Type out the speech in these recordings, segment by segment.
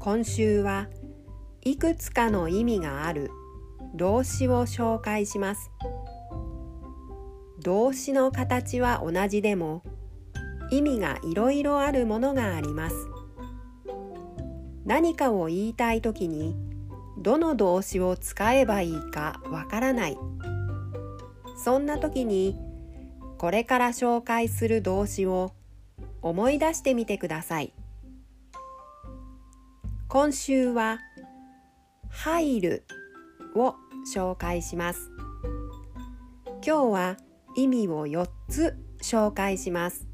今週はいくつかの意味がある。動詞を紹介します。動詞の形は同じでも意味がいろいろあるものがあります。何かを言いたいときにどの動詞を使えばいいかわからない。そんな時にこれから紹介する動詞を思い出してみてください。今週は入るを紹介します。今日は意味を4つ紹介します。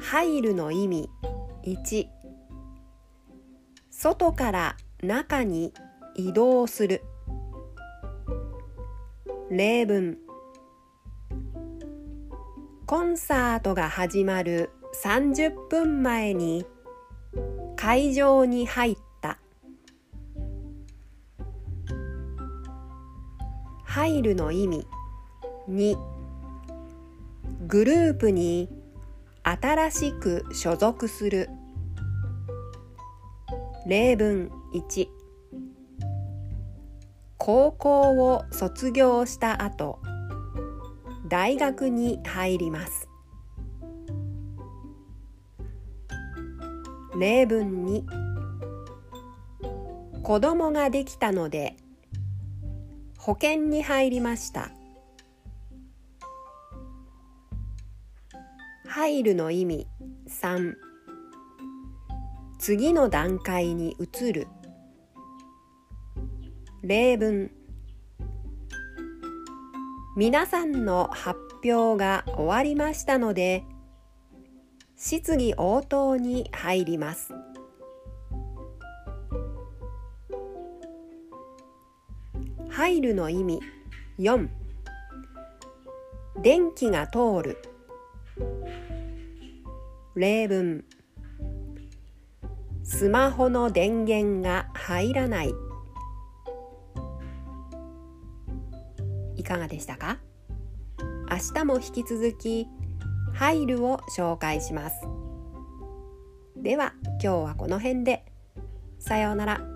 入るの意味1外から中に移動する。例文。コンサートが始まる。30分前に会場に入った。入るの意味2グループに新しく所属する。例文1高校を卒業した後大学に入ります。例文に子供ができたので保険に入りました。入るの意味3次の段階に移る。例文。皆さんの発表が終わりましたので質疑応答に入ります。入るの意味。4電気が通る。例文。スマホの電源が入らない。いかがでしたか？明日も引き続き入るを紹介します。では今日はこの辺で。さようなら。